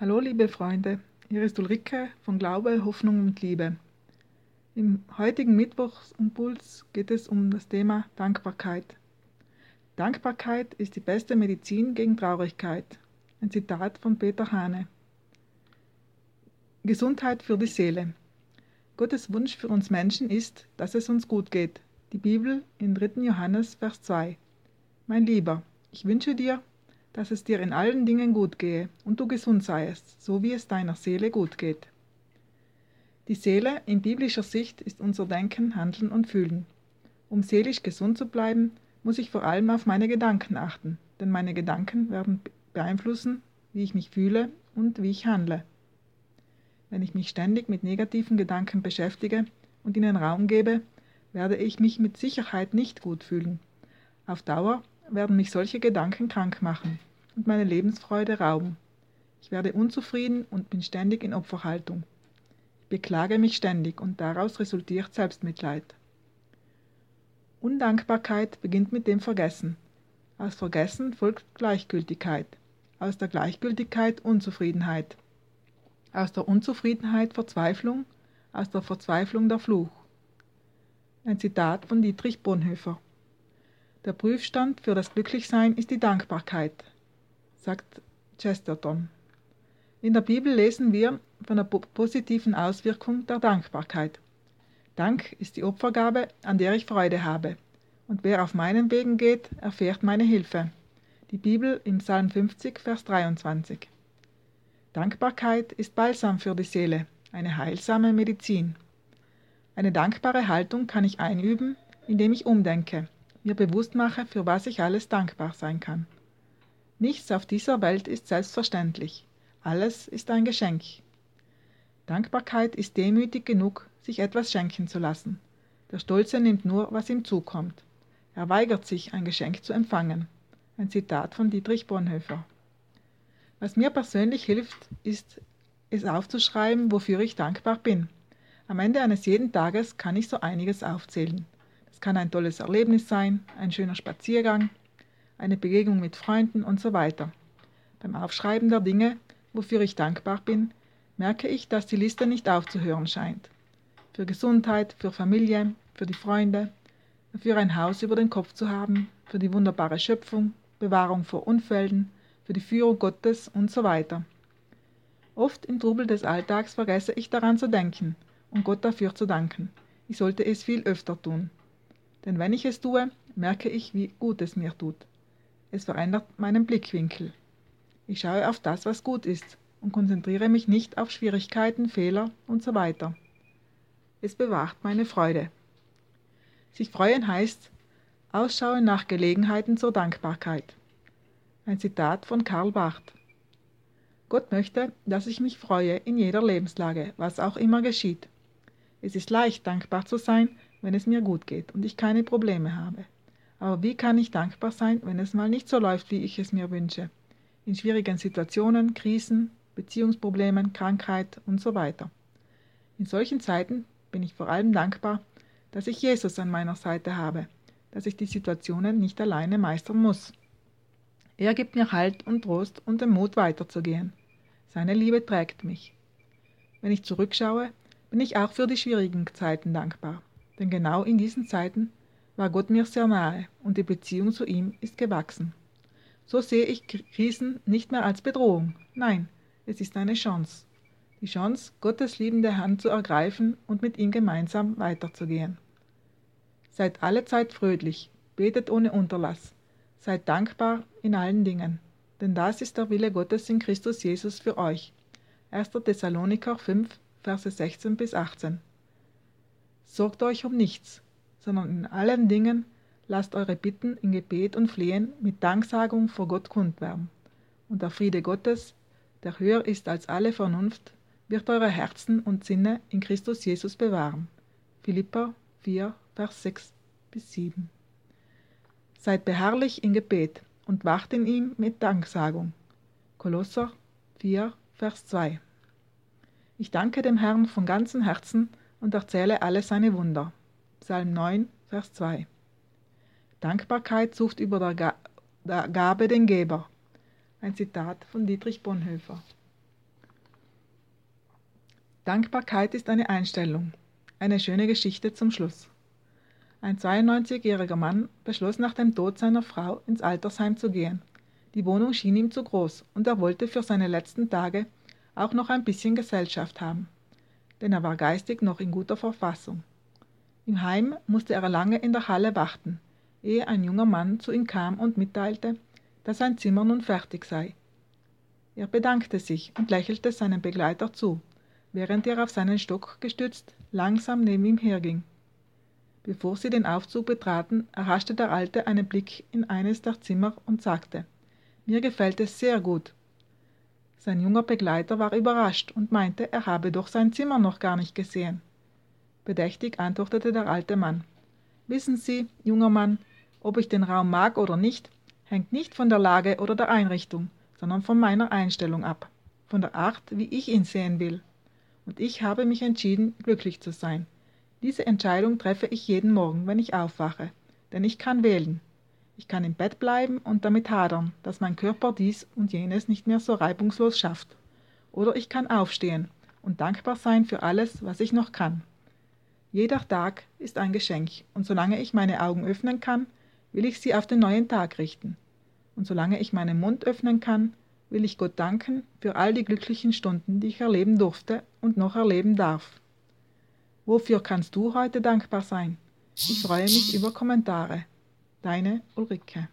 Hallo liebe Freunde, hier ist Ulrike von Glaube, Hoffnung und Liebe. Im heutigen Mittwochsimpuls geht es um das Thema Dankbarkeit. Dankbarkeit ist die beste Medizin gegen Traurigkeit. Ein Zitat von Peter Hane. Gesundheit für die Seele. Gottes Wunsch für uns Menschen ist, dass es uns gut geht. Die Bibel in 3. Johannes, Vers 2. Mein Lieber, ich wünsche dir, dass es dir in allen Dingen gut gehe und du gesund seiest, so wie es deiner Seele gut geht. Die Seele in biblischer Sicht ist unser Denken, Handeln und Fühlen. Um seelisch gesund zu bleiben, muss ich vor allem auf meine Gedanken achten, denn meine Gedanken werden beeinflussen, wie ich mich fühle und wie ich handle. Wenn ich mich ständig mit negativen Gedanken beschäftige und ihnen Raum gebe, werde ich mich mit Sicherheit nicht gut fühlen. Auf Dauer werden mich solche Gedanken krank machen und meine Lebensfreude rauben. Ich werde unzufrieden und bin ständig in Opferhaltung. Ich beklage mich ständig und daraus resultiert Selbstmitleid. Undankbarkeit beginnt mit dem Vergessen. Aus Vergessen folgt Gleichgültigkeit. Aus der Gleichgültigkeit Unzufriedenheit. Aus der Unzufriedenheit Verzweiflung. Aus der Verzweiflung der Fluch. Ein Zitat von Dietrich Bonhoeffer. Der Prüfstand für das Glücklichsein ist die Dankbarkeit, sagt Chesterton. In der Bibel lesen wir von der positiven Auswirkung der Dankbarkeit. Dank ist die Opfergabe, an der ich Freude habe. Und wer auf meinen Wegen geht, erfährt meine Hilfe. Die Bibel im Psalm 50, Vers 23. Dankbarkeit ist Balsam für die Seele, eine heilsame Medizin. Eine dankbare Haltung kann ich einüben, indem ich umdenke, mir bewusst mache, für was ich alles dankbar sein kann. Nichts auf dieser Welt ist selbstverständlich. Alles ist ein Geschenk. Dankbarkeit ist demütig genug, sich etwas schenken zu lassen. Der Stolze nimmt nur, was ihm zukommt. Er weigert sich, ein Geschenk zu empfangen. Ein Zitat von Dietrich Bonhoeffer. Was mir persönlich hilft, ist, es aufzuschreiben, wofür ich dankbar bin. Am Ende eines jeden Tages kann ich so einiges aufzählen. Kann ein tolles Erlebnis sein, ein schöner Spaziergang, eine Begegnung mit Freunden und so weiter. Beim Aufschreiben der Dinge, wofür ich dankbar bin, merke ich, dass die Liste nicht aufzuhören scheint. Für Gesundheit, für Familie, für die Freunde, für ein Haus über den Kopf zu haben, für die wunderbare Schöpfung, Bewahrung vor Unfällen, für die Führung Gottes und so weiter. Oft im Trubel des Alltags vergesse ich daran zu denken und Gott dafür zu danken. Ich sollte es viel öfter tun. Denn wenn ich es tue, merke ich, wie gut es mir tut. Es verändert meinen Blickwinkel. Ich schaue auf das, was gut ist und konzentriere mich nicht auf Schwierigkeiten, Fehler und so weiter. Es bewahrt meine Freude. Sich freuen heißt Ausschauen nach Gelegenheiten zur Dankbarkeit. Ein Zitat von Karl Barth. Gott möchte, dass ich mich freue in jeder Lebenslage, was auch immer geschieht. Es ist leicht, dankbar zu sein, wenn es mir gut geht und ich keine Probleme habe. Aber wie kann ich dankbar sein, wenn es mal nicht so läuft, wie ich es mir wünsche? In schwierigen Situationen, Krisen, Beziehungsproblemen, Krankheit und so weiter. In solchen Zeiten bin ich vor allem dankbar, dass ich Jesus an meiner Seite habe, dass ich die Situationen nicht alleine meistern muss. Er gibt mir Halt und Trost und den Mut weiterzugehen. Seine Liebe trägt mich. Wenn ich zurückschaue, bin ich auch für die schwierigen Zeiten dankbar denn genau in diesen Zeiten war Gott mir sehr nahe und die Beziehung zu ihm ist gewachsen. So sehe ich Krisen nicht mehr als Bedrohung, nein, es ist eine Chance. Die Chance, Gottes liebende Hand zu ergreifen und mit ihm gemeinsam weiterzugehen. Seid alle Zeit fröhlich, betet ohne Unterlass, seid dankbar in allen Dingen, denn das ist der Wille Gottes in Christus Jesus für euch. 1. Thessaloniker 5, Verse 16 bis 18. Sorgt euch um nichts, sondern in allen Dingen lasst eure Bitten in Gebet und Flehen mit Danksagung vor Gott kund werden. Und der Friede Gottes, der höher ist als alle Vernunft, wird eure Herzen und Sinne in Christus Jesus bewahren. Philippa 4, Vers 6 bis 7. Seid beharrlich in Gebet und wacht in ihm mit Danksagung. Kolosser 4, Vers 2. Ich danke dem Herrn von ganzem Herzen, und erzähle alle seine Wunder. Psalm 9, Vers 2. Dankbarkeit sucht über der, Gabe den Geber. Ein Zitat von Dietrich Bonhoeffer. Dankbarkeit ist eine Einstellung. Eine schöne Geschichte zum Schluss. Ein 92-jähriger Mann beschloss nach dem Tod seiner Frau ins Altersheim zu gehen. Die Wohnung schien ihm zu groß und er wollte für seine letzten Tage auch noch ein bisschen Gesellschaft haben, denn er war geistig noch in guter Verfassung. Im Heim musste er lange in der Halle warten, ehe ein junger Mann zu ihm kam und mitteilte, dass sein Zimmer nun fertig sei. Er bedankte sich und lächelte seinem Begleiter zu, während er auf seinen Stock gestützt langsam neben ihm herging. Bevor sie den Aufzug betraten, erhaschte der Alte einen Blick in eines der Zimmer und sagte, mir gefällt es sehr gut. Sein junger Begleiter war überrascht und meinte, er habe doch sein Zimmer noch gar nicht gesehen. Bedächtig antwortete der alte Mann. Wissen Sie, junger Mann, ob ich den Raum mag oder nicht, hängt nicht von der Lage oder der Einrichtung, sondern von meiner Einstellung ab, von der Art, wie ich ihn sehen will und ich habe mich entschieden, glücklich zu sein. Diese Entscheidung treffe ich jeden Morgen, wenn ich aufwache, denn ich kann wählen. Ich kann im Bett bleiben und damit hadern, dass mein Körper dies und jenes nicht mehr so reibungslos schafft. Oder ich kann aufstehen und dankbar sein für alles, was ich noch kann. Jeder Tag ist ein Geschenk, und solange ich meine Augen öffnen kann, will ich sie auf den neuen Tag richten. Und solange ich meinen Mund öffnen kann, will ich Gott danken für all die glücklichen Stunden, die ich erleben durfte und noch erleben darf. Wofür kannst du heute dankbar sein? Ich freue mich über Kommentare. Deine Ulrike.